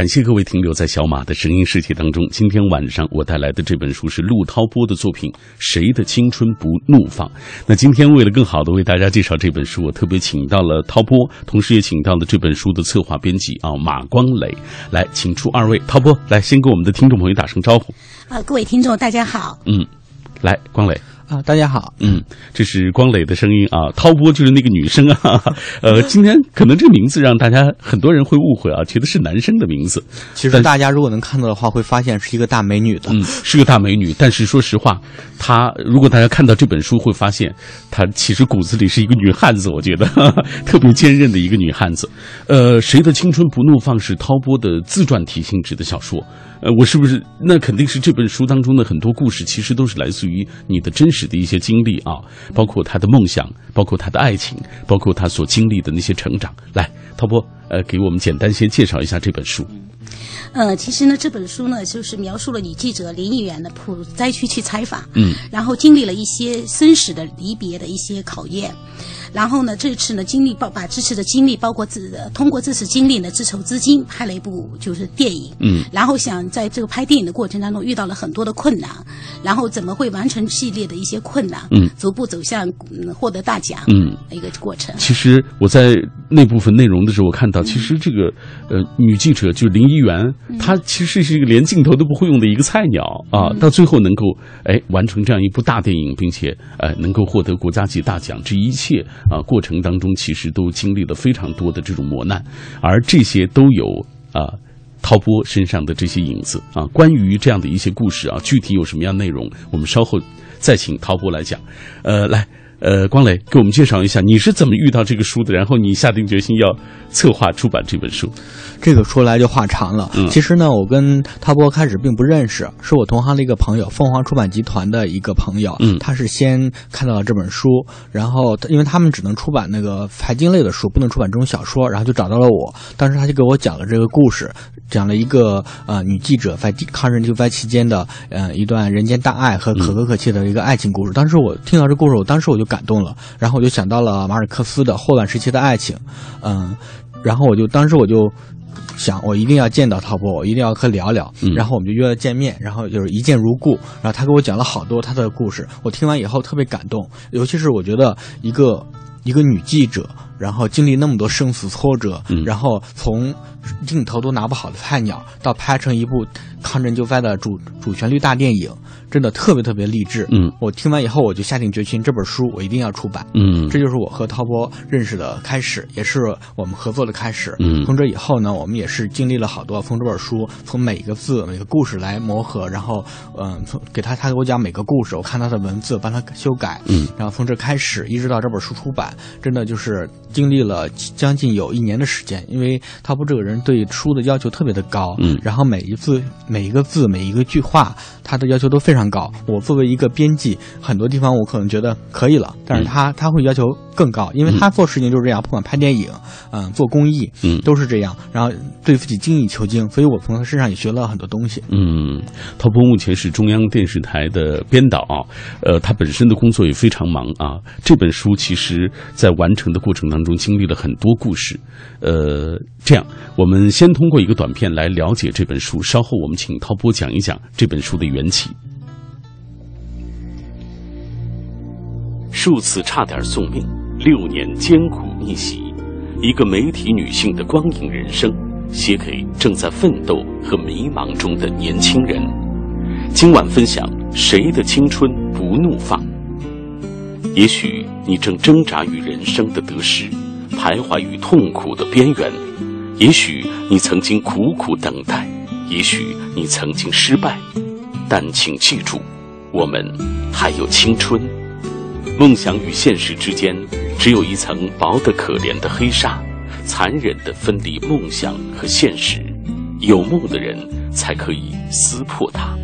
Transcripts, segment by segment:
感谢各位停留在小马的声音世界当中。今天晚上我带来的这本书是陆涛波的作品《谁的青春不怒放》。那今天为了更好的为大家介绍这本书，我特别请到了涛波，同时也请到了这本书的策划编辑啊马光磊来，请出二位。涛波来先跟我们的听众朋友打声招呼。啊，各位听众，大家好。嗯，来，光磊。啊，大家好，嗯，这是光磊的声音啊，涛波就是那个女生啊，呃，今天可能这个名字让大家很多人会误会啊，觉得是男生的名字，其实大家如果能看到的话，会发现是一个大美女的。嗯，是个大美女，但是说实话，她如果大家看到这本书，会发现她其实骨子里是一个女汉子，我觉得 特别坚韧的一个女汉子。呃，谁的青春不怒放是涛波的自传体性质的小说。呃，我是不是那肯定是这本书当中的很多故事，其实都是来自于你的真实的一些经历啊，包括他的梦想，包括他的爱情，包括他所经历的那些成长。来，涛波，呃，给我们简单先介绍一下这本书。呃，其实呢，这本书呢，就是描述了女记者林议员的普灾区去采访，嗯，然后经历了一些生死的离别的一些考验，然后呢，这次呢，经历包把这次的经历，包括自通过这次经历呢，自筹资金拍了一部就是电影，嗯，然后想在这个拍电影的过程当中遇到了很多的困难，然后怎么会完成系列的一些困难，嗯，逐步走向嗯获得大奖，嗯，一个过程。其实我在那部分内容的时候，我看到，其实这个呃女记者就是林一元，她其实是一个连镜头都不会用的一个菜鸟啊，到最后能够哎完成这样一部大电影，并且呃能够获得国家级大奖，这一切啊过程当中，其实都经历了非常多的这种磨难，而这些都有啊。涛波身上的这些影子啊，关于这样的一些故事啊，具体有什么样内容，我们稍后再请涛波来讲。呃，来，呃，光磊给我们介绍一下你是怎么遇到这个书的，然后你下定决心要策划出版这本书。这个说来就话长了。嗯其实呢，我跟涛波开始并不认识，是我同行的一个朋友，凤凰出版集团的一个朋友。嗯他是先看到了这本书，然后因为他们只能出版那个财经类的书，不能出版这种小说，然后就找到了我。当时他就给我讲了这个故事，讲了一个呃女记者在抗日救灾期间的呃一段人间大爱和可歌可泣的一个爱情故事。当时我听到这故事，我当时我就感动了，然后我就想到了马尔克斯的霍乱时期的爱情，嗯、然后我就当时我就想，我一定要见到涛波，我一定要和他聊聊。嗯然后我们就约了见面，然后就是一见如故。然后他给我讲了好多他的故事，我听完以后特别感动，尤其是我觉得一个一个女记者，然后经历那么多生死挫折，嗯然后从镜头都拿不好的菜鸟，到拍成一部抗震救灾的主主旋律大电影，真的特别特别励志。嗯我听完以后，我就下定决心，这本书我一定要出版。嗯这就是我和涛波认识的开始，也是我们合作的开始。嗯从这以后呢，我们也是经历了好多，从这本书，从每一个字、每个故事来磨合，然后，嗯、从给他他给我讲每个故事，我看他的文字，帮他修改，嗯，然后从这开始，一直到这本书出版，真的就是经历了将近有一年的时间，因为涛波这个人对书的要求特别的高，嗯然后每一字、每一个字、每一个句话，他的要求都非常高。我作为一个编辑，很多地方我可能觉得可以了，但是他、他会要求更高，因为他做事情就是这样，不管拍电影，嗯，做公益，嗯都是这样，然后对自己精益求精，所以我从他身上也学了很多东西。嗯，涛波目前是中央电视台的编导啊，呃，他本身的工作也非常忙啊。这本书其实在完成的过程当中经历了很多故事，呃，这样我们先通过一个短片来了解这本书，稍后我们请涛波讲一讲这本书的缘起。数次差点送命，六年艰苦逆袭，一个媒体女性的光影人生，写给正在奋斗和迷茫中的年轻人。今晚分享谁的青春不怒放？也许你正挣扎于人生的得失，徘徊于痛苦的边缘；也许你曾经苦苦等待，也许你曾经失败，但请记住，我们还有青春。梦想与现实之间，只有一层薄得可怜的黑纱，残忍地分离梦想和现实。有梦的人才可以撕破它。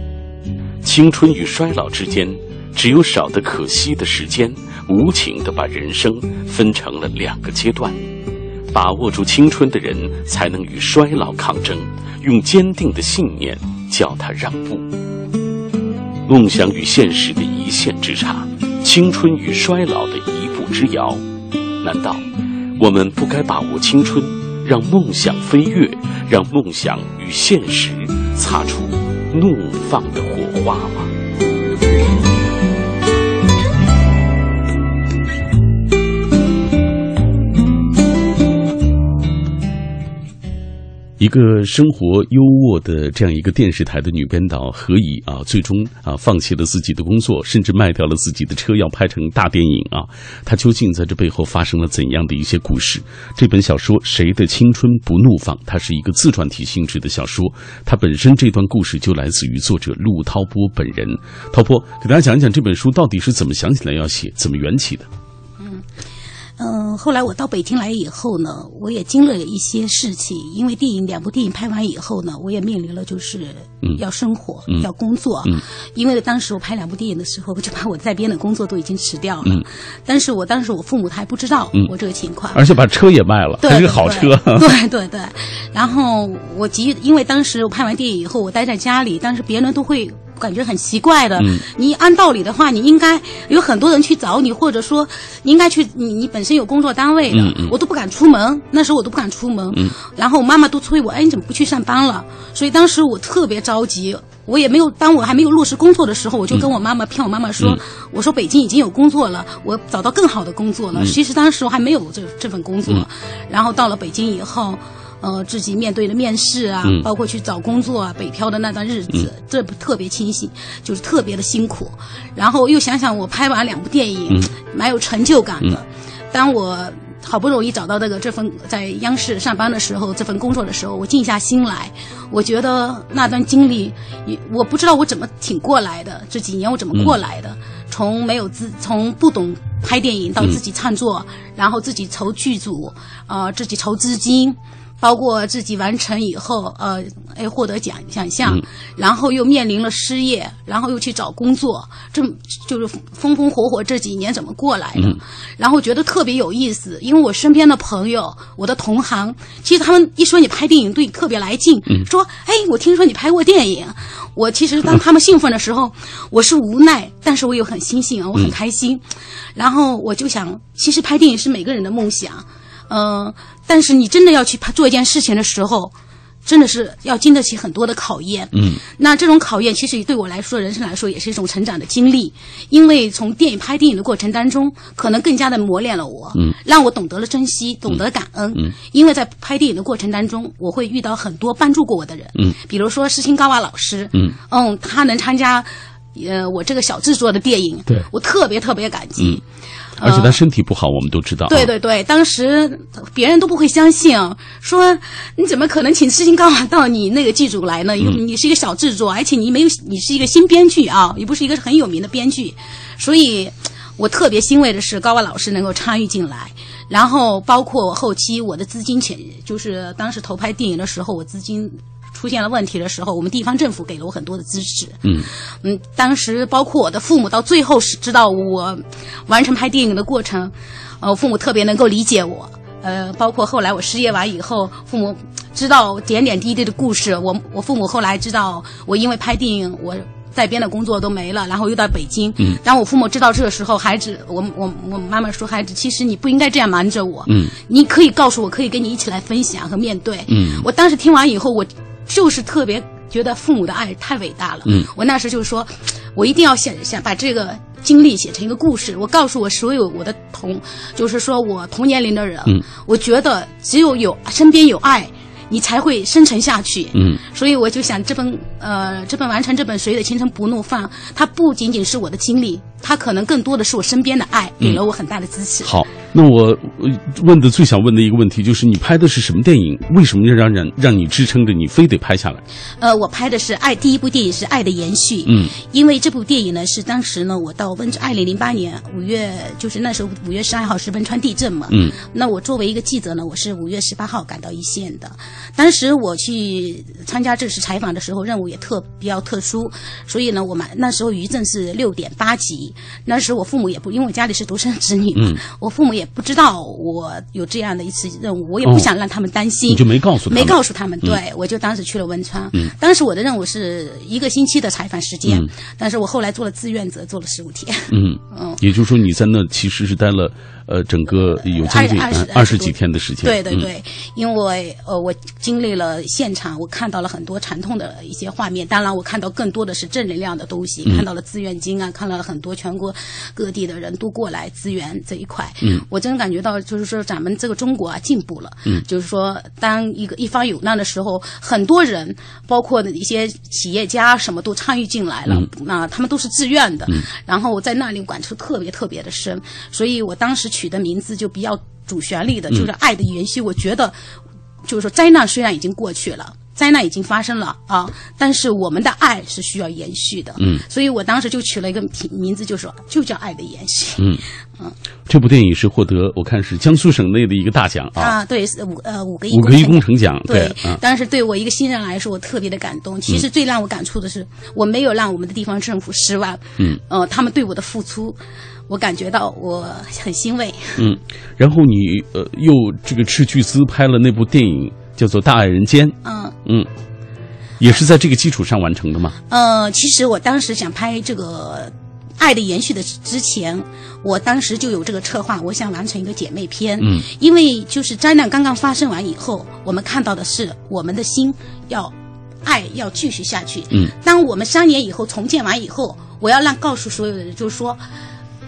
青春与衰老之间，只有少得可惜的时间，无情地把人生分成了两个阶段。把握住青春的人，才能与衰老抗争，用坚定的信念叫他让步。梦想与现实的一线之差，青春与衰老的一步之遥。难道我们不该把握青春，让梦想飞跃，让梦想与现实擦出怒放的火花吗？一个生活优渥的这样一个电视台的女编导何以啊，最终啊放弃了自己的工作，甚至卖掉了自己的车，要拍成大电影啊。她究竟在这背后发生了怎样的一些故事？这本小说《谁的青春不怒放》，它是一个自传体性质的小说，它本身这段故事就来自于作者陆涛波本人。涛波，给大家讲一讲这本书到底是怎么想起来要写，怎么缘起的？嗯，后来我到北京来以后呢，我也经历了一些事情。因为电影两部电影拍完以后呢，我也面临了就是要生活、要工作。因为当时我拍两部电影的时候，我就把我在编的工作都已经辞掉了。但是我当时我父母他还不知道我这个情况，而且把车也卖了，还是个好车。对对对，然后我急，因为当时我拍完电影以后，我待在家里，但是别人都会。感觉很奇怪的，你按道理的话，你应该有很多人去找你，或者说你应该去，你你本身有工作单位的，我都不敢出门。那时候我都不敢出门，然后我妈妈都催我，哎，你怎么不去上班了？所以当时我特别着急，我也没有，当我还没有落实工作的时候，我就跟我妈妈骗我妈妈说，我说北京已经有工作了，我找到更好的工作了。其实当时我还没有这这份工作，然后到了北京以后。呃，自己面对的面试啊，包括去找工作啊，北漂的那段日子，这不特别清醒，就是特别的辛苦。然后又想想，我拍完两部电影，蛮有成就感的。当我好不容易找到这个这份在央视上班的时候，这份工作的时候，我静下心来，我觉得那段经历，我不知道我怎么挺过来的。这几年我怎么过来的？从没有自，从不懂拍电影到自己创作，然后自己筹剧组，呃，自己筹资金。包括自己完成以后，呃，哎，获得奖奖项，然后又面临了失业，然后又去找工作，这就是风风火火这几年怎么过来的？然后觉得特别有意思，因为我身边的朋友，我的同行，其实他们一说你拍电影，对你特别来劲，说，哎，我听说你拍过电影。我其实当他们兴奋的时候，我是无奈，但是我又很欣幸啊，我很开心。然后我就想，其实拍电影是每个人的梦想。嗯，但是你真的要去做一件事情的时候，真的是要经得起很多的考验。嗯，那这种考验其实对我来说，人生来说也是一种成长的经历。因为从电影拍电影的过程当中，可能更加的磨练了我，嗯，让我懂得了珍惜，懂得感恩。嗯，因为在拍电影的过程当中，我会遇到很多帮助过我的人。嗯，比如说施青高娃老师。嗯，嗯，他能参加，呃，我这个小制作的电影，对我特别特别感激。而且他身体不好，我们都知道。对对对，当时别人都不会相信，说你怎么可能请施金高娃到你那个剧组来呢？因为你是一个小制作，而且你没有，你是一个新编剧啊，你不是一个很有名的编剧，所以我特别欣慰的是高娃老师能够参与进来，然后包括我后期我的资金钱，就是当时投拍电影的时候，我资金。出现了问题的时候，我们地方政府给了我很多的支持。嗯嗯，当时包括我的父母，到最后是知道我完成拍电影的过程，呃，父母特别能够理解我。呃，包括后来我失业完以后，父母知道点点滴滴的故事。我我父母后来知道我因为拍电影，我在编的工作都没了，然后又到北京。嗯，当我父母知道这个时候，孩子，我我我妈妈说，孩子，其实你不应该这样瞒着我。嗯，你可以告诉我，可以跟你一起来分享和面对。嗯，我当时听完以后，我。就是特别觉得父母的爱太伟大了。嗯，我那时就是说，我一定要写写把这个经历写成一个故事。我告诉我所有我的同，就是说我同年龄的人，嗯，我觉得只有有身边有爱，你才会生存下去。嗯，所以我就想这本呃这本完成这本《谁的青春不怒放》，它不仅仅是我的经历，它可能更多的是我身边的爱给了我很大的支持。好。那我问的最想问的一个问题就是，你拍的是什么电影？为什么要让让让你支撑着你非得拍下来？呃，我拍的是爱，第一部电影是《爱的延续》。嗯，因为这部电影呢，是当时呢，我到温二零零八年五月，就是那时候五月十二号是汶川地震嘛。嗯，那我作为一个记者呢，我是五月十八号赶到一线的。当时我去参加这次采访的时候，任务也特比较特殊，所以呢，我们那时候余震是六点八级。那时我父母也不，因为我家里是独生子女嘛，嗯。我父母也不知道我有这样的一次任务，我也不想让他们担心，哦你就没告诉他们没告诉他们，对、我就当时去了汶川。嗯。当时我的任务是一个星期的采访时间，嗯。但是我后来做了志愿者，做了十五天。嗯。嗯，也就是说你在那其实是待了呃整个有将近二十二十几天的时间。嗯对对对，因为呃，我经历了现场，我看到了很多惨痛的一些画面。当然，我看到更多的是正能量的东西，嗯看到了志愿金啊，看到了很多全国各地的人都过来支援这一块。嗯，我真感觉到，就是说咱们这个中国啊进步了。嗯，就是说，当一个一方有难的时候，很多人，包括一些企业家，什么都参与进来了。嗯那他们都是自愿的。然后我在那里感触特别特别的深，所以我当时取的名字就比较主旋律的，就是爱的延续。我觉得，就是说灾难虽然已经过去了。灾难已经发生了啊，但是我们的爱是需要延续的，嗯，所以我当时就取了一个名名字，就说就叫爱的延续，嗯嗯这部电影是获得我看是江苏省内的一个大奖啊，啊，对，是五呃五个亿五个亿工程奖，对，啊，但是对我一个新人来说，我特别的感动。其实最让我感触的是，我没有让我们的地方政府失望，嗯，呃，他们对我的付出，我感觉到我很欣慰。嗯，然后你呃又这个斥巨资拍了那部电影叫做《大爱人间》，嗯嗯，也是在这个基础上完成的吗？呃，其实我当时想拍这个。爱的延续的之前，我当时就有这个策划，我想完成一个姐妹篇。嗯，因为就是灾难刚刚发生完以后，我们看到的是我们的心要爱要继续下去。嗯，当我们三年以后重建完以后，我要让告诉所有的人，就是说，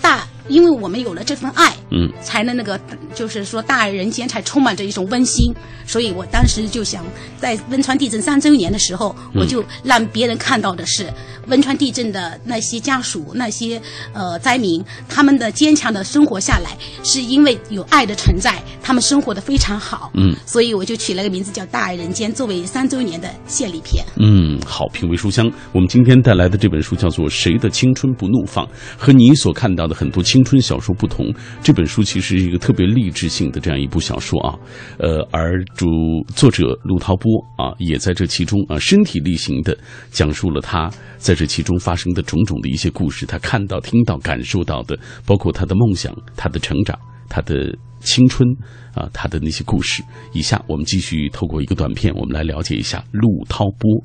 大，因为我们有了这份爱，嗯，才能那个，就是说大爱人间才充满着一种温馨。所以我当时就想，在汶川地震三周年的时候，我就让别人看到的是汶川地震的那些家属、那些呃灾民，他们的坚强的生活下来，是因为有爱的存在，他们生活的非常好。嗯，所以我就取了个名字叫《大爱人间》，作为三周年的献礼片。嗯，好，品味书香。我们今天带来的这本书叫做《谁的青春不怒放》，和你所看到的很多青青春小说不同。这本书其实是一个特别励志性的这样一部小说啊，呃，而主作者陆涛波啊，也在这其中啊身体力行的讲述了他在这其中发生的种种的一些故事，他看到、听到、感受到的，包括他的梦想、他的成长、他的青春啊，他的那些故事。以下我们继续透过一个短片，我们来了解一下陆涛波。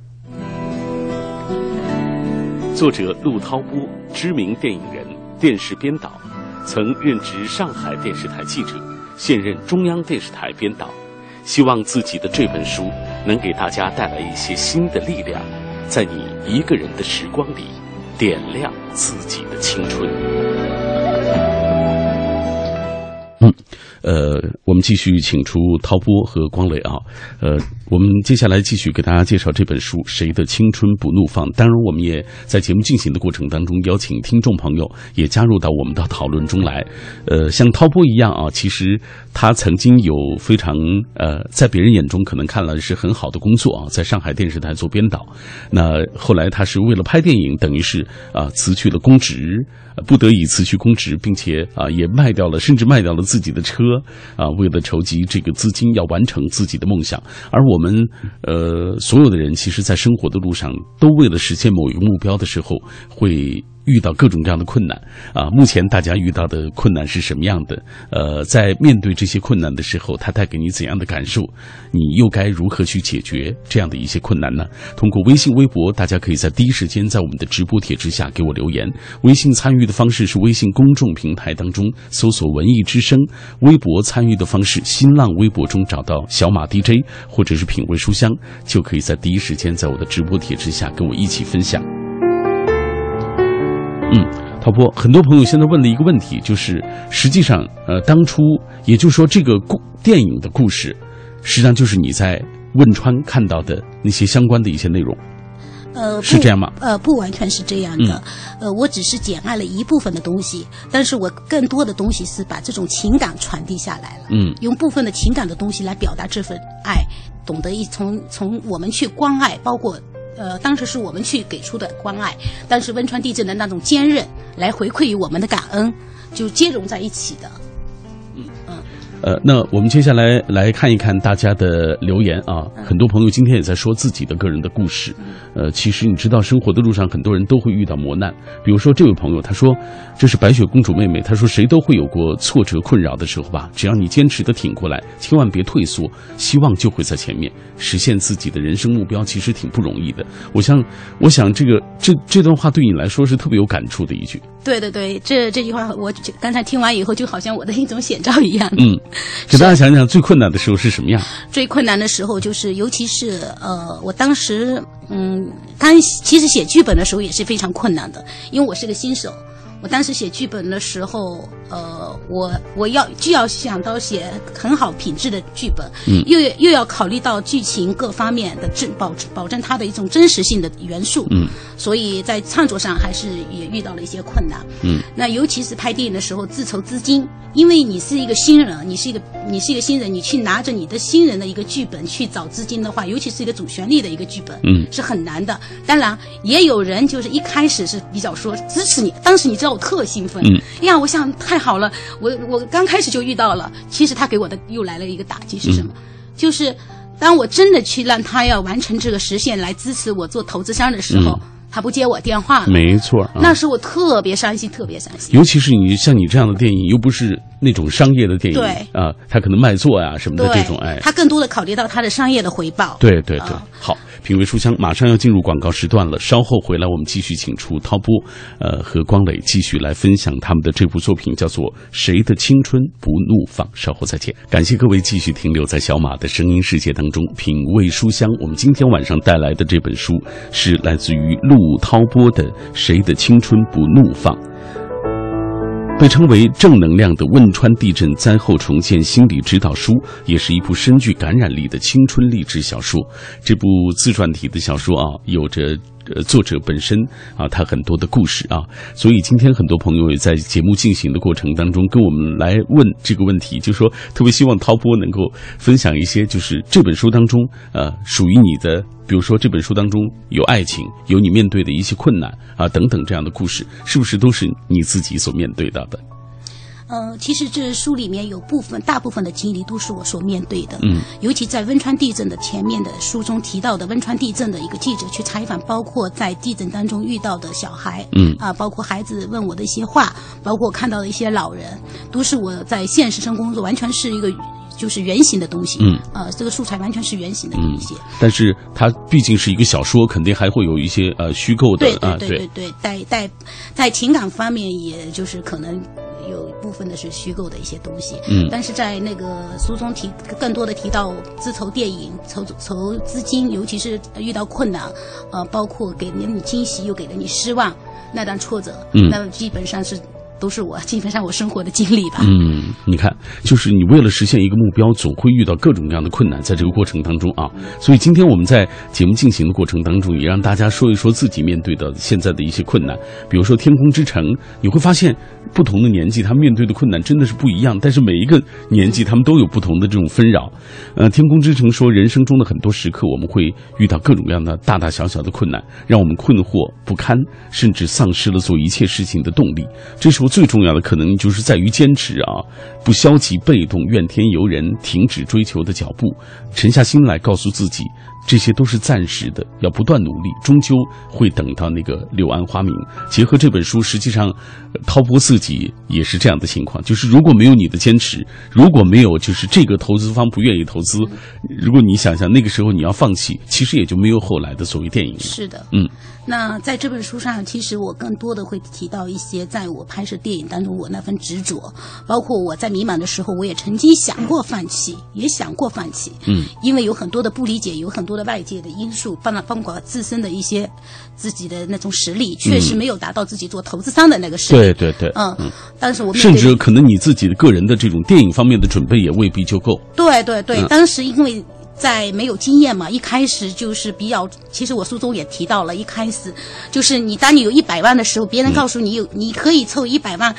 作者陆涛波，知名电影人、电视编导，曾任职上海电视台记者，现任中央电视台编导。希望自己的这本书能给大家带来一些新的力量，在你一个人的时光里，点亮自己的青春。呃，我们继续请出涛波和光磊啊，呃，我们接下来继续给大家介绍这本书《谁的青春不怒放》。当然，我们也在节目进行的过程当中，邀请听众朋友也加入到我们的讨论中来。呃，像涛波一样啊，其实他曾经有非常呃，在别人眼中可能看来是很好的工作啊，在上海电视台做编导。那后来他是为了拍电影，等于是啊辞去了公职。不得已辞去公职，并且啊也卖掉了，甚至卖掉了自己的车啊，为了筹集这个资金，要完成自己的梦想。而我们呃所有的人，其实，在生活的路上，都为了实现某一个目标的时候，会遇到各种各样的困难啊。目前大家遇到的困难是什么样的？呃，在面对这些困难的时候，它带给你怎样的感受？你又该如何去解决这样的一些困难呢？通过微信、微博，大家可以在第一时间在我们的直播帖之下给我留言。微信参与的方式是微信公众平台当中搜索“文艺之声”，微博参与的方式，新浪微博中找到小马 DJ 或者是品味书香，就可以在第一时间在我的直播帖之下跟我一起分享。嗯，陶波，很多朋友现在问了一个问题就是，实际上，呃，当初也就是说，这个故电影的故事，实际上就是你在汶川看到的那些相关的一些内容。呃，是这样吗呃，不完全是这样的。呃，我只是简爱了一部分的东西，但是我更多的东西是把这种情感传递下来了。嗯用部分的情感的东西来表达这份爱，懂得一从从我们去关爱，包括呃，当时是我们去给出的关爱，但是汶川地震的那种坚韧，来回馈于我们的感恩，就接融在一起的。呃，那我们接下来来看一看大家的留言啊。很多朋友今天也在说自己的个人的故事。呃，其实你知道，生活的路上很多人都会遇到磨难。比如说这位朋友，他说这是白雪公主妹妹。他说谁都会有过挫折困扰的时候吧，只要你坚持的挺过来，千万别退缩，希望就会在前面。实现自己的人生目标其实挺不容易的。我想，我想这个这这段话对你来说是特别有感触的一句。对对对，这这句话我刚才听完以后，就好像我的一种写照一样。嗯。给大家讲讲最困难的时候是什么样？最困难的时候就是，尤其是呃，我当时嗯，刚其实写剧本的时候也是非常困难的，因为我是个新手。我当时写剧本的时候，呃，我我要既要想到写很好品质的剧本，嗯，又又要考虑到剧情各方面的真保保证它的一种真实性的元素，嗯，所以在创作上还是也遇到了一些困难，嗯，那尤其是拍电影的时候自筹资金，因为你是一个新人，你是一个你是一个新人，你去拿着你的新人的一个剧本去找资金的话，尤其是一个主旋律的一个剧本，嗯，是很难的。当然也有人就是一开始是比较说支持你，当时你知道。我特兴奋，嗯，呀，我想太好了，我我刚开始就遇到了，其实他给我的又来了一个打击是什么？就是当我真的去让他要完成这个实现来支持我做投资商的时候，他不接我电话了，没错，那时我特别伤心，特别伤心。尤其是你像你这样的电影，又不是那种商业的电影，对。啊，他可能卖座呀什么的这种，哎，他更多的考虑到他的商业的回报。对对对，好。品味书香马上要进入广告时段了，稍后回来我们继续请出涛波，呃和光磊继续来分享他们的这部作品，叫做《谁的青春不怒放》。稍后再见，感谢各位继续停留在小马的声音世界当中，品味书香。我们今天晚上带来的这本书是来自于陆涛波的《谁的青春不怒放》。被称为正能量的汶川地震灾后重建心理指导书，也是一部深具感染力的青春励志小说。这部自传体的小说啊，有着。呃，作者本身啊，他很多的故事啊，所以今天很多朋友也在节目进行的过程当中跟我们来问这个问题，就说特别希望涛波能够分享一些，就是这本书当中呃属于你的，比如说这本书当中有爱情，有你面对的一些困难啊等等这样的故事，是不是都是你自己所面对到的？呃，其实这书里面有部分、大部分的经历都是我所面对的。嗯，尤其在汶川地震的前面的书中提到的汶川地震的一个记者去采访，包括在地震当中遇到的小孩，嗯啊，包括孩子问我的一些话，包括看到的一些老人，都是我在现实生工作完全是一个就是原型的东西。嗯，呃，这个素材完全是原型的一些。但是它毕竟是一个小说，肯定还会有一些呃虚构的对，对对对，带带在情感方面，也就是可能。有一部分的是虚构的一些东西，嗯，但是在那个书中提更多的提到自筹电影、筹筹资金，尤其是遇到困难，呃，包括给了你惊喜又给了你失望，那段挫折，嗯，那基本上是。都是我基本上我生活的经历吧。嗯，你看，就是你为了实现一个目标，总会遇到各种各样的困难，在这个过程当中啊。所以今天我们在节目进行的过程当中，也让大家说一说自己面对的现在的一些困难。比如说《天空之城》，你会发现不同的年纪他面对的困难真的是不一样，但是每一个年纪他们都有不同的这种纷扰。呃，《天空之城》说，人生中的很多时刻，我们会遇到各种各样的大大小小的困难，让我们困惑不堪，甚至丧失了做一切事情的动力。这时候。最重要的可能就是在于坚持啊，不消极被动、怨天尤人，停止追求的脚步，沉下心来，告诉自己。这些都是暂时的，要不断努力，终究会等到那个柳暗花明。结合这本书，实际上，涛波自己也是这样的情况，就是如果没有你的坚持，如果没有就是这个投资方不愿意投资，如果你想想那个时候你要放弃，其实也就没有后来的所谓电影。是的，嗯。那在这本书上，其实我更多的会提到一些在我拍摄电影当中我那份执着，包括我在迷茫的时候，我也曾经想过放弃，也想过放弃。嗯。因为有很多的不理解，有很多。的外界的因素，放到包括自身的一些自己的那种实力，确实没有达到自己做投资商的那个实力。对对对，嗯，但是我甚至可能你自己的个人的这种电影方面的准备也未必就够。对对对，当时因为。在没有经验嘛，一开始就是比较。其实我书中也提到了，一开始就是你当你有一百万的时候，别人告诉你有你可以凑一百万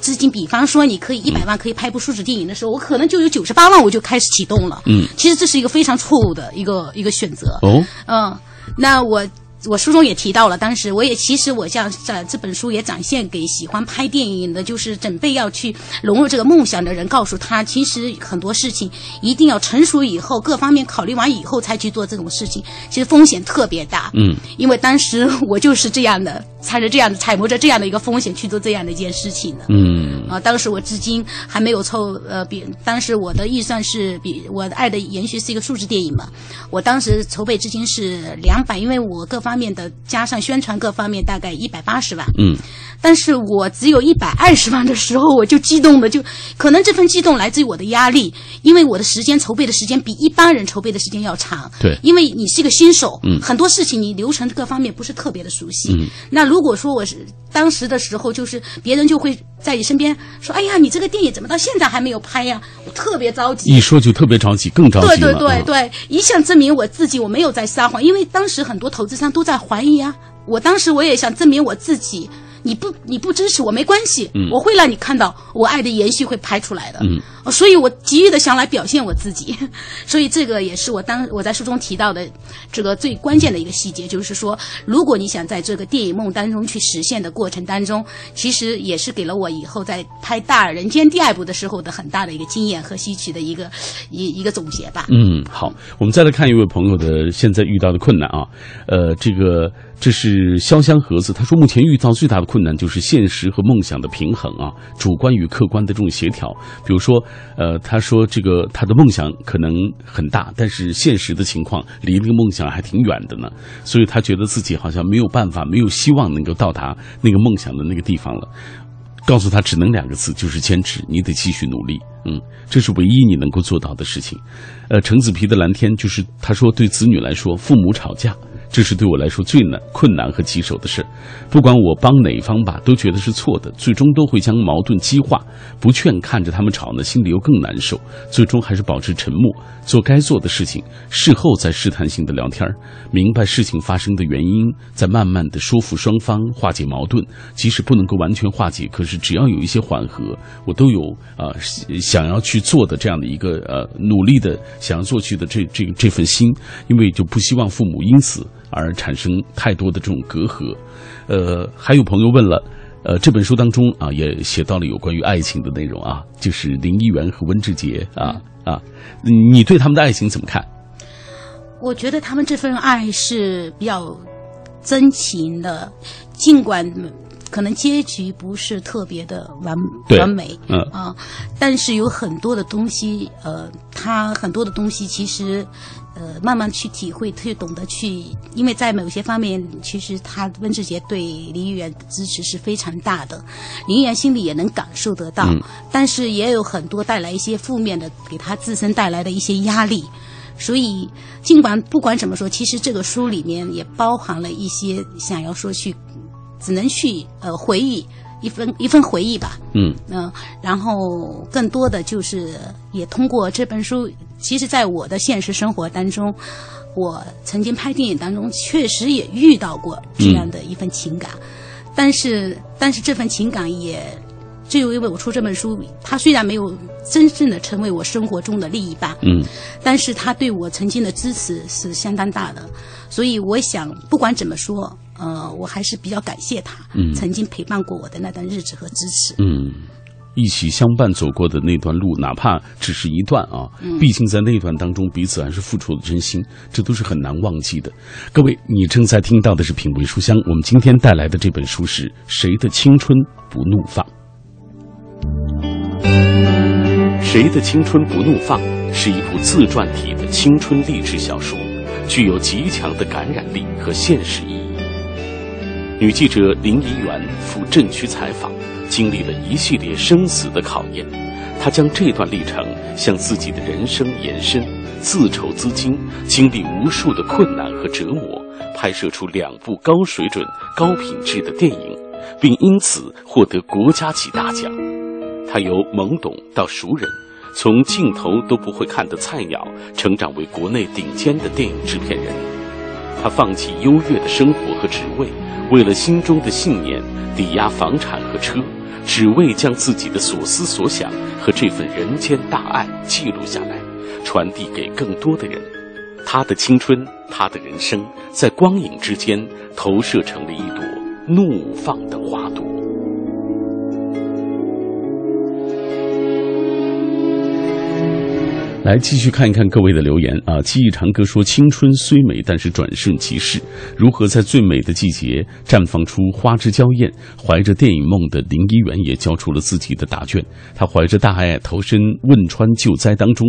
资金，比方说你可以一百万可以拍部数字电影的时候，我可能就有九十八万我就开始启动了。嗯，其实这是一个非常错误的一个一个选择。哦，嗯，那我我书中也提到了，当时我也其实我像在这本书也展现给喜欢拍电影的，就是准备要去融入这个梦想的人，告诉他，其实很多事情一定要成熟以后，各方面考虑完以后才去做这种事情，其实风险特别大。嗯，因为当时我就是这样的，踩着这样的揣摩着这样的一个风险去做这样的一件事情的。嗯啊，当时我至今还没有凑呃，比当时我的预算是比我的《爱的延续》是一个数字电影嘛，我当时筹备资金是两百，因为我各方方面的加上宣传各方面大概一百八十万，嗯，但是我只有一百二十万的时候，我就激动的就，可能这份激动来自于我的压力，因为我的时间筹备的时间比一般人筹备的时间要长，对因为你是一个新手，嗯很多事情你流程各方面不是特别的熟悉，嗯那如果说我是当时的时候，就是别人就会在你身边说，哎呀，你这个电影怎么到现在还没有拍呀？我特别着急，一说就特别着急，更着急了。对对对嗯对，一向证明我自己，我没有在撒谎，因为当时很多投资商都在怀疑啊。我当时我也想证明我自己，你不你不支持我没关系，我会让你看到我爱的延续会拍出来的。嗯所以我急于的想来表现我自己，所以这个也是我当我在书中提到的这个最关键的一个细节，就是说，如果你想在这个电影梦当中去实现的过程当中，其实也是给了我以后在拍《大人间》第二部的时候的很大的一个经验和吸取的一个一一个总结吧。嗯，好，我们再来看一位朋友的现在遇到的困难啊，呃，这个这是潇湘盒子，他说目前遇到最大的困难就是现实和梦想的平衡啊，主观与客观的这种协调。比如说，呃，他说这个他的梦想可能很大，但是现实的情况离那个梦想还挺远的呢，所以他觉得自己好像没有办法，没有希望能够到达那个梦想的那个地方了。告诉他只能两个字，就是坚持，你得继续努力。嗯，这是唯一你能够做到的事情。呃，橙子皮的蓝天就是他说，对子女来说，父母吵架，这是对我来说最难、困难和棘手的事。不管我帮哪方吧，都觉得是错的，最终都会将矛盾激化。不劝，看着他们吵呢，心里又更难受。最终还是保持沉默，做该做的事情，事后再试探性的聊天明白事情发生的原因，再慢慢的说服双方，化解矛盾。即使不能够完全化解，可是只要有一些缓和，我都有呃想要去做的这样的一个呃努力的想要做去的这这这份心，因为就不希望父母因此而产生太多的这种隔阂。呃，还有朋友问了。呃，这本书当中啊，也写到了有关于爱情的内容啊，就是林一元和温志杰啊啊，你对他们的爱情怎么看？我觉得他们这份爱是比较真情的，尽管可能结局不是特别的完完美，嗯啊，但是有很多的东西，呃，他很多的东西其实。呃，慢慢去体会，去懂得去，因为在某些方面，其实他温志杰对林议员的支持是非常大的，林议员心里也能感受得到，嗯但是也有很多带来一些负面的，给他自身带来的一些压力。所以，尽管不管怎么说，其实这个书里面也包含了一些想要说去，只能去呃回忆一份一份回忆吧。嗯嗯、然后更多的就是也通过这本书，其实在我的现实生活当中，我曾经拍电影当中确实也遇到过这样的一份情感，但是但是这份情感也。就因为我出这本书，它虽然没有真正的成为我生活中的另一半，嗯但是他对我曾经的支持是相当大的，所以我想，不管怎么说，呃，我还是比较感谢他，嗯曾经陪伴过我的那段日子和支持。嗯，一起相伴走过的那段路，哪怕只是一段啊，毕竟在那段当中，彼此还是付出了真心，这都是很难忘记的。各位，你正在听到的是品味书香，我们今天带来的这本书是《谁的青春不怒放》。谁的青春不怒放是一部自传体的青春励志小说，具有极强的感染力和现实意义。女记者林怡媛赴镇区采访，经历了一系列生死的考验。她将这段历程向自己的人生延伸，自筹资金，经历无数的困难和折磨，拍摄出两部高水准、高品质的电影，并因此获得国家级大奖。他由懵懂到熟人，从镜头都不会看的菜鸟，成长为国内顶尖的电影制片人。他放弃优越的生活和职位，为了心中的信念，抵押房产和车，只为将自己的所思所想和这份人间大爱记录下来，传递给更多的人。他的青春，他的人生，在光影之间投射成了一朵怒放的花朵。来继续看一看各位的留言啊！记忆长歌说：“青春虽美，但是转瞬即逝。如何在最美的季节绽放出花枝娇艳？怀着电影梦的林一元也交出了自己的答卷。他怀着大爱投身汶川救灾当中，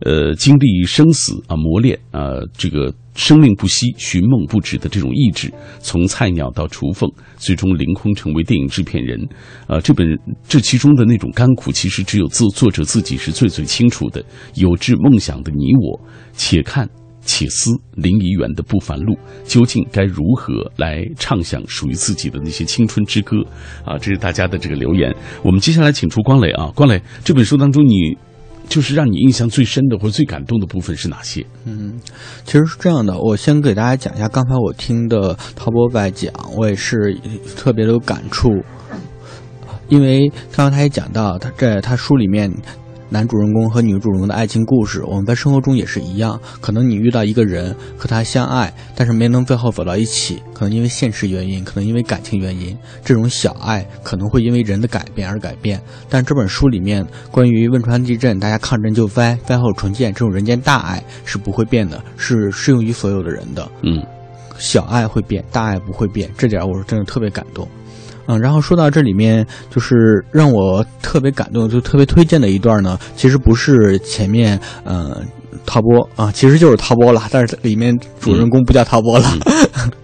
呃，经历生死啊磨练啊，这个。”生命不息、寻梦不止的这种意志，从菜鸟到雏凤，最终凌空成为电影制片人。啊，这本这其中的那种甘苦，其实只有自作者自己是最最清楚的。有志梦想的你我，且看且思林怡园的不凡路，究竟该如何来唱响属于自己的那些青春之歌？啊，这是大家的这个留言。我们接下来请出光磊啊，光磊，这本书当中你。就是让你印象最深的或者最感动的部分是哪些？嗯，其实是这样的，我先给大家讲一下刚才我听的陶博白讲，我也是特别的有感触，因为刚刚他也讲到，他在他书里面。男主人公和女主人公的爱情故事，我们在生活中也是一样。可能你遇到一个人和他相爱，但是没能最后走到一起，可能因为现实原因，可能因为感情原因。这种小爱可能会因为人的改变而改变。但这本书里面关于汶川地震，大家抗震救灾、灾后重建这种人间大爱是不会变的，是适用于所有的人的。嗯，小爱会变，大爱不会变，这点我是真的特别感动。嗯，然后说到这里面，就是让我特别感动，就特别推荐的一段呢，其实不是前面，嗯，陶波啊，其实就是陶波了，但是里面主人公不叫陶波了，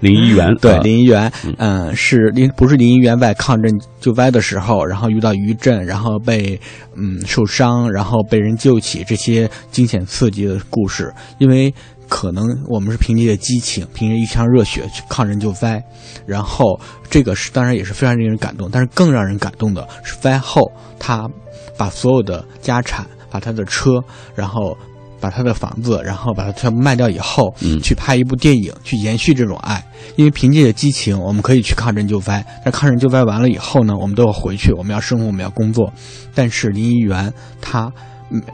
林一元，对，林一元，嗯，是林，不是林一元在抗震救灾的时候，然后遇到余震，然后被，嗯，受伤，然后被人救起，这些惊险刺激的故事，因为。可能我们是凭借着激情，凭着一腔热血去抗震救灾，然后这个是当然也是非常令人感动。但是更让人感动的是灾后，他把所有的家产，把他的车，然后把他的房子，然后把它全部卖掉以后，去拍一部电影，去延续这种爱。因为凭借着激情，我们可以去抗震救灾。但抗震救灾完了以后呢，我们都要回去，我们要生活，我们要工作。但是林一元他。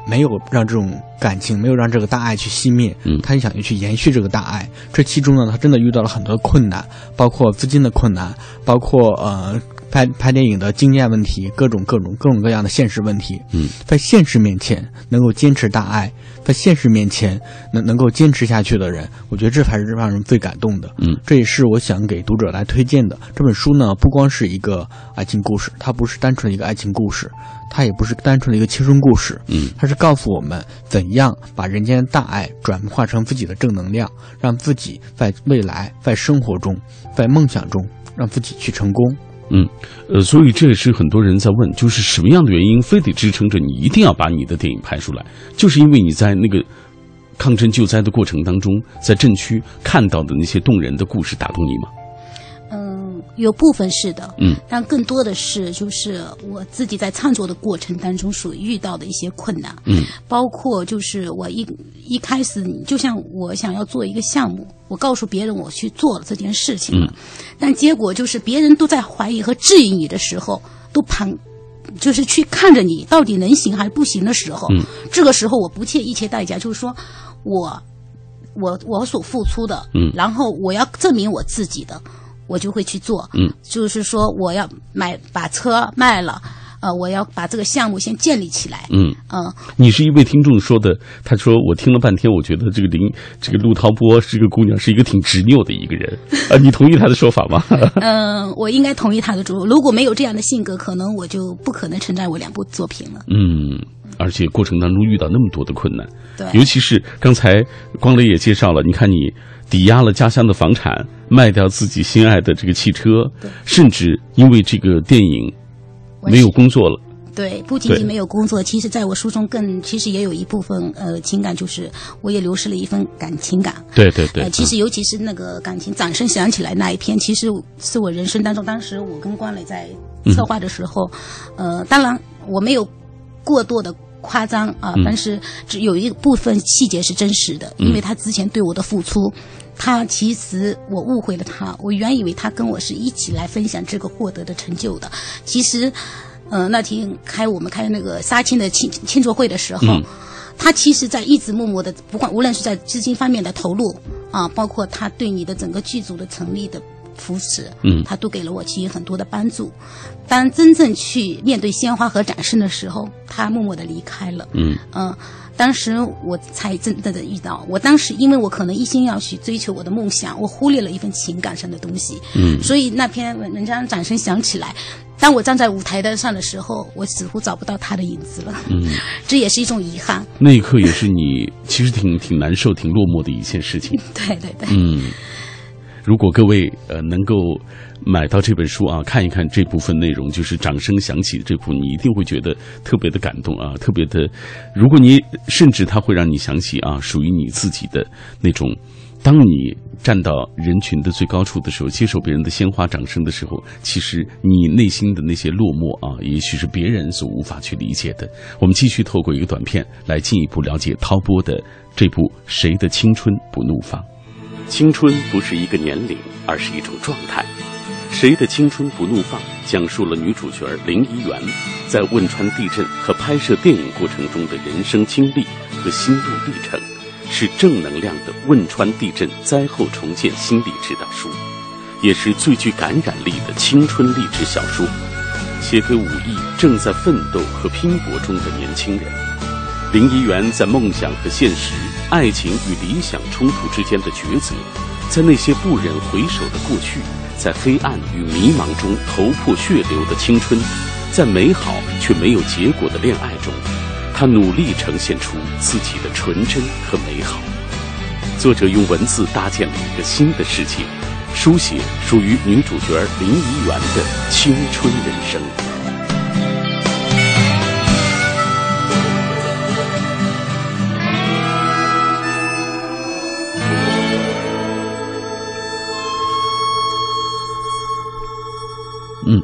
没有让这种感情，没有让这个大爱去熄灭。嗯，他想要去延续这个大爱。这其中呢，他真的遇到了很多困难，包括资金的困难，包括呃拍拍电影的经验问题，各种各种各种各样的现实问题。嗯，在现实面前能够坚持大爱，在现实面前能能够坚持下去的人，我觉得这才是让人最感动的。嗯，这也是我想给读者来推荐的这本书呢。不光是一个爱情故事，它不是单纯的一个爱情故事。它也不是单纯的一个青春故事，嗯，它是告诉我们怎样把人间的大爱转化成自己的正能量，让自己在未来、在生活中、在梦想中，让自己去成功。嗯，呃，所以这也是很多人在问，就是什么样的原因非得支撑着你一定要把你的电影拍出来？就是因为你在那个抗震救灾的过程当中，在震区看到的那些动人的故事打动你吗？嗯有部分是的，嗯，但更多的是就是我自己在创作的过程当中所遇到的一些困难，嗯，包括就是我一一开始就像我想要做一个项目，我告诉别人我去做了这件事情了，但结果就是别人都在怀疑和质疑你的时候，都旁，就是去看着你到底能行还是不行的时候，嗯，这个时候我不借一切代价，就是说我我我所付出的，嗯，然后我要证明我自己的。我就会去做，嗯，就是说我要买把车卖了，呃，我要把这个项目先建立起来，嗯嗯。你是一位听众说的，他说我听了半天，我觉得这个林这个陆涛波这个姑娘是一个挺执拗的一个人 啊，你同意他的说法吗？嗯，我应该同意他的主。如果没有这样的性格，可能我就不可能承载我两部作品了。嗯，而且过程当中遇到那么多的困难，对，尤其是刚才光磊也介绍了，你看你。抵押了家乡的房产，卖掉自己心爱的这个汽车，甚至因为这个电影没有工作了。对，不仅仅没有工作，其实在我书中更其实也有一部分呃情感，就是我也流失了一份感情感。对对对。呃，其实尤其是那个感情，掌声响起来那一篇，其实是我人生当中，当时我跟关磊在策划的时候，呃，当然我没有过多的。夸张啊！但是只有一部分细节是真实的，因为他之前对我的付出，他其实我误会了他，我原以为他跟我是一起来分享这个获得的成就的。其实，呃，那天开我们开那个杀青的庆庆祝会的时候，他其实在一直默默的，不管无论是在资金方面的投入啊，包括他对你的整个剧组的成立的扶持，嗯他都给了我其实很多的帮助。当真正去面对鲜花和掌声的时候，他默默的离开了。嗯嗯，当时我才真正的遇到，我当时因为我可能一心要去追求我的梦想，我忽略了一份情感上的东西。嗯所以那篇文章掌声响起来，当我站在舞台的上的时候，我似乎找不到他的影子了。嗯，这也是一种遗憾。那一刻也是你其实挺挺难受、挺落寞的一件事情。对对对，嗯，如果各位呃能够买到这本书啊，看一看这部分内容，就是掌声响起的这部，你一定会觉得特别的感动啊，特别的。如果你甚至它会让你想起啊，属于你自己的那种。当你站到人群的最高处的时候，接受别人的鲜花掌声的时候，其实你内心的那些落寞啊，也许是别人所无法去理解的。我们继续透过一个短片来进一步了解涛波的这部《谁的青春不怒放》。青春不是一个年龄，而是一种状态。谁的青春不怒放？讲述了女主角林怡媛在汶川地震和拍摄电影过程中的人生经历和心路历程，是正能量的汶川地震灾后重建心理指导书，也是最具感染力的青春励志小说，写给五亿正在奋斗和拼搏中的年轻人。林怡媛在梦想和现实、爱情与理想冲突之间的抉择，在那些不忍回首的过去，在黑暗与迷茫中头破血流的青春，在美好却没有结果的恋爱中，她努力呈现出自己的纯真和美好。作者用文字搭建了一个新的世界，书写属于女主角林怡媛的青春人生。嗯，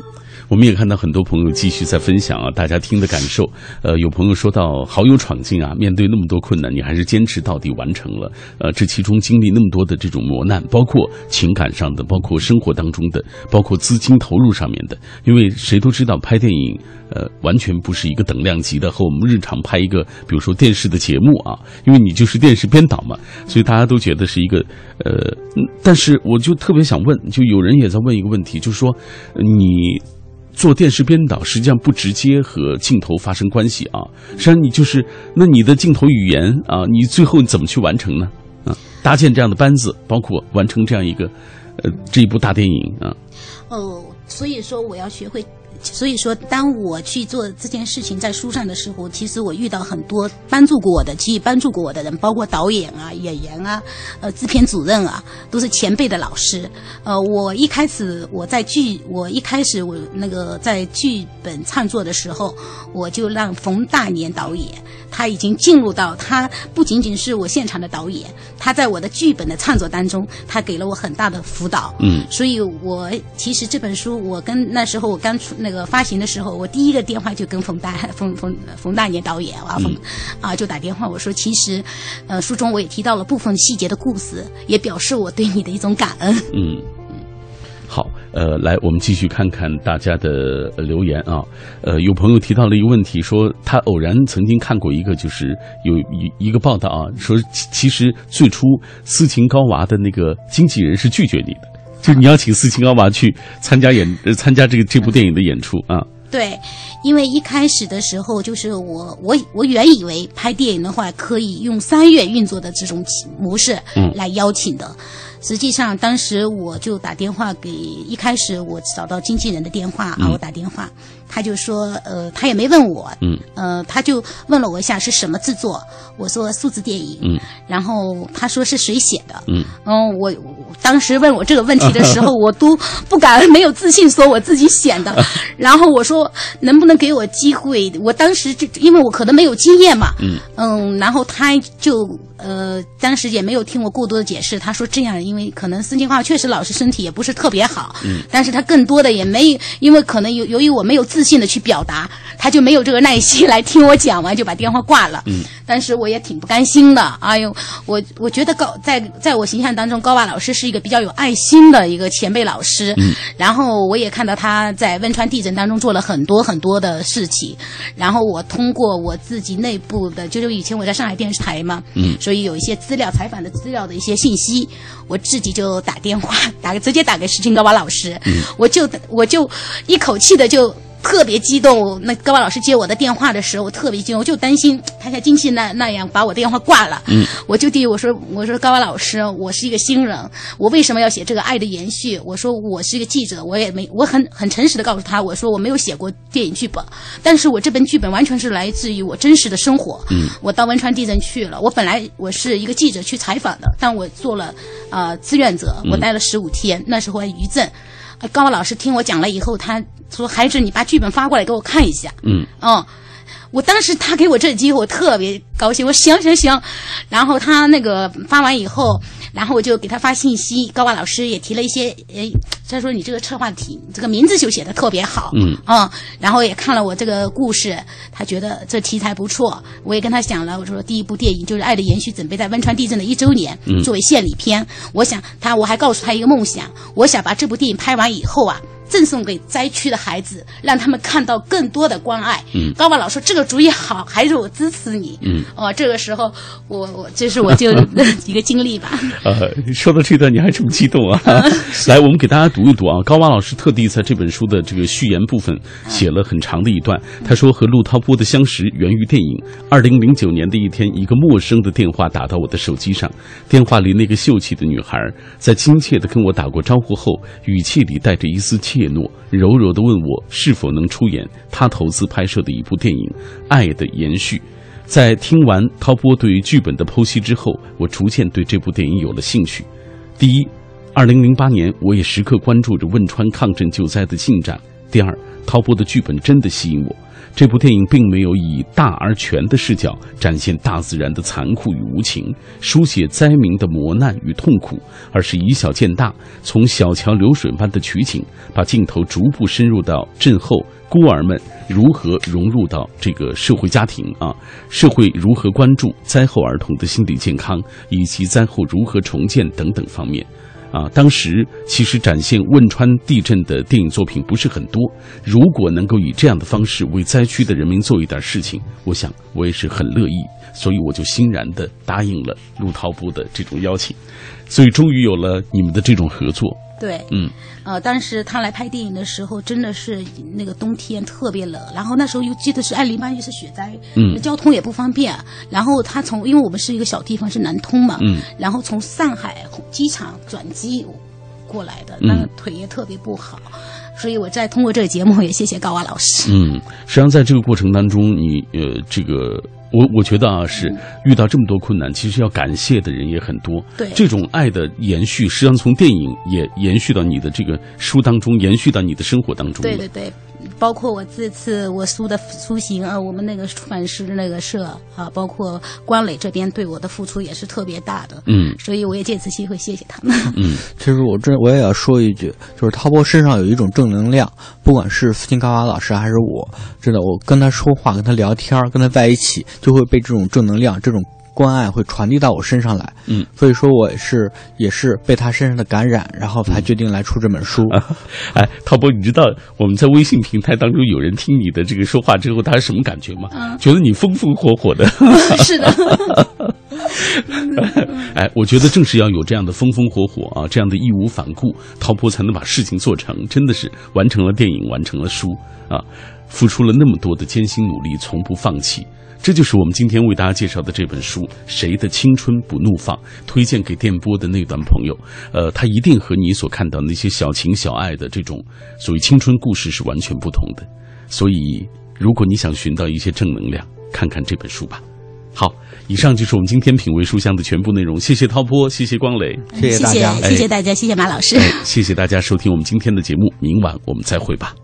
我们也看到很多朋友继续在分享啊，大家听的感受。呃，有朋友说到好有闯劲啊，面对那么多困难，你还是坚持到底完成了。呃，这其中经历那么多的这种磨难，包括情感上的，包括生活当中的，包括资金投入上面的。因为谁都知道拍电影，呃，完全不是一个等量级的，和我们日常拍一个，比如说电视的节目啊，因为你就是电视编导嘛，所以大家都觉得是一个呃，但是我就特别想问，就有人也在问一个问题，就是说你。做电视编导实际上不直接和镜头发生关系啊，实际上你就是那你的镜头语言啊，你最后你怎么去完成呢？啊，搭建这样的班子，包括完成这样一个呃这一部大电影啊，哦，所以说我要学会。所以说，当我去做这件事情在书上的时候，其实我遇到很多帮助过我的，给予帮助过我的人，包括导演啊、演员啊、呃制片主任啊，都是前辈的老师。呃，我一开始我在剧，我一开始我那个在剧本创作的时候，我就让冯大年导演，他已经进入到他不仅仅是我现场的导演，他在我的剧本的创作当中，他给了我很大的辅导。嗯所以我其实这本书，我跟那时候我刚出那个发行的时候，我第一个电话就跟冯大 冯冯冯大年导演啊冯、啊就打电话，我说其实，呃，书中我也提到了部分细节的故事，也表示我对你的一种感恩。嗯，好，呃，来，我们继续看看大家的呃留言啊。呃，有朋友提到了一个问题，说他偶然曾经看过一个，就是有一一个报道啊，说其其实最初斯琴高娃的那个经纪人是拒绝你的，就是你要请斯琴高娃去参加演呃参加这个这部电影的演出啊。对，因为一开始的时候，就是我我我原以为拍电影的话，可以用三月运作的这种模式嗯来邀请的。实际上，当时我就打电话给，一开始我找到经纪人的电话啊，我打电话，他就说，呃，他也没问我，嗯，呃，他就问了我一下是什么制作，我说数字电影，嗯，然后他说是谁写的，嗯，嗯，我我当时问我这个问题的时候，我都不敢没有自信说我自己写的，然后我说能不能给我机会？我当时就因为我可能没有经验嘛，嗯然后他就呃当时也没有听我过多的解释，他说这样，因为可能孙金花确实老师身体也不是特别好，嗯，但是他更多的也没因为可能由由于我没有自信的去表达，他就没有这个耐心来听我讲完就把电话挂了，嗯，但是我也挺不甘心的。哎呦，我我觉得高在在我形象当中，高娃老师是一个比较有爱心的一个前辈老师。嗯。然后我也看到他在汶川地震当中做了很多很多的事情。然后我通过我自己内部的，就是以前我在上海电视台嘛，嗯，所以有一些资料采访的资料的一些信息，我自己就打电话打直接打给石青高娃老师，嗯，我就我就一口气的就。特别激动，那高娃老师接我的电话的时候，我特别激动，我就担心他像金信那那样把我电话挂了。嗯，我就第一我说我说高娃老师，我是一个新人，我为什么要写这个爱的延续？我说我是一个记者，我也没我很很诚实的告诉他，我说我没有写过电影剧本，但是我这本剧本完全是来自于我真实的生活。嗯，我到汶川地震去了，我本来我是一个记者去采访的，但我做了呃志愿者，我待了十五天，那时候还余震。高老师听我讲了以后，他说：“孩子，你把剧本发过来给我看一下。”嗯，哦，我当时他给我这机会，我特别高兴。我说：“行行行。”然后他那个发完以后。然后我就给他发信息，高娃老师也提了一些，诶，他说你这个策划题，这个名字就写的特别好，嗯啊，然后也看了我这个故事，他觉得这题材不错，我也跟他讲了，我说第一部电影就是《爱的延续》，准备在汶川地震的一周年，作为献礼片，我想他，我还告诉他一个梦想，我想把这部电影拍完以后啊。赠送给灾区的孩子，让他们看到更多的关爱。嗯，高娃老师这个主意好，孩子我支持你。嗯，哦，这个时候我我这是我就一个经历吧。呃，说到这段你还这么激动啊？来，我们给大家读一读啊。高娃老师特地在这本书的这个序言部分写了很长的一段。他说，和陆涛波的相识源于电影。二零零九年的一天，一个陌生的电话打到我的手机上，电话里那个秀气的女孩在亲切的跟我打过招呼后，语气里带着一丝怯。叶诺，柔柔地问我是否能出演他投资拍摄的一部电影《爱的延续》。在听完涛波对于剧本的剖析之后，我逐渐对这部电影有了兴趣。第一，二零零八年，我也时刻关注着汶川抗震救灾的进展。第二，涛波的剧本真的吸引我。这部电影并没有以大而全的视角展现大自然的残酷与无情，书写灾民的磨难与痛苦，而是以小见大，从小桥流水般的取景，把镜头逐步深入到震后孤儿们如何融入到这个社会家庭啊，社会如何关注灾后儿童的心理健康，以及灾后如何重建等等方面。啊，当时其实展现汶川地震的电影作品不是很多。如果能够以这样的方式为灾区的人民做一点事情，我想我也是很乐意，所以我就欣然的答应了陆涛部的这种邀请，所以终于有了你们的这种合作。对，嗯，呃，当时他来拍电影的时候，真的是那个冬天特别冷，然后那时候又记得是二零八年是雪灾，嗯，交通也不方便，然后他从因为我们是一个小地方是南通嘛，嗯，然后从上海机场转机过来的，那个腿也特别不好，所以我再通过这个节目也谢谢高娃老师。嗯，实际上在这个过程当中，你呃这个。我我觉得啊，是遇到这么多困难，其实要感谢的人也很多。对，这种爱的延续，实际上从电影也延续到你的这个书当中，延续到你的生活当中。对对对。包括我这次我书的出行啊，我们那个出版社那个社啊，包括关磊这边对我的付出也是特别大的。嗯，所以我也借此机会谢谢他们。嗯，其实我这我也要说一句，就是涛波身上有一种正能量，不管是付金高娃老师还是我，真的，我跟他说话、跟他聊天、跟他在一起，就会被这种正能量这种。关爱会传递到我身上来，嗯，所以说我是也是被他身上的感染，然后才决定来出这本书。哎，涛波，你知道我们在微信平台当中有人听你的这个说话之后，他是什么感觉吗？觉得你风风火火的。是的。哎，我觉得正是要有这样的风风火火啊，这样的义无反顾，涛波才能把事情做成，真的是完成了电影，完成了书啊，付出了那么多的艰辛努力，从不放弃。这就是我们今天为大家介绍的这本书《谁的青春不怒放》，推荐给电波的那段朋友。呃，他一定和你所看到那些小情小爱的这种所谓青春故事是完全不同的。所以，如果你想寻到一些正能量，看看这本书吧。好，以上就是我们今天品味书香的全部内容。谢谢涛波，谢谢光磊，谢谢大家，谢谢大家，谢谢马老师，谢谢大家收听我们今天的节目。明晚我们再会吧。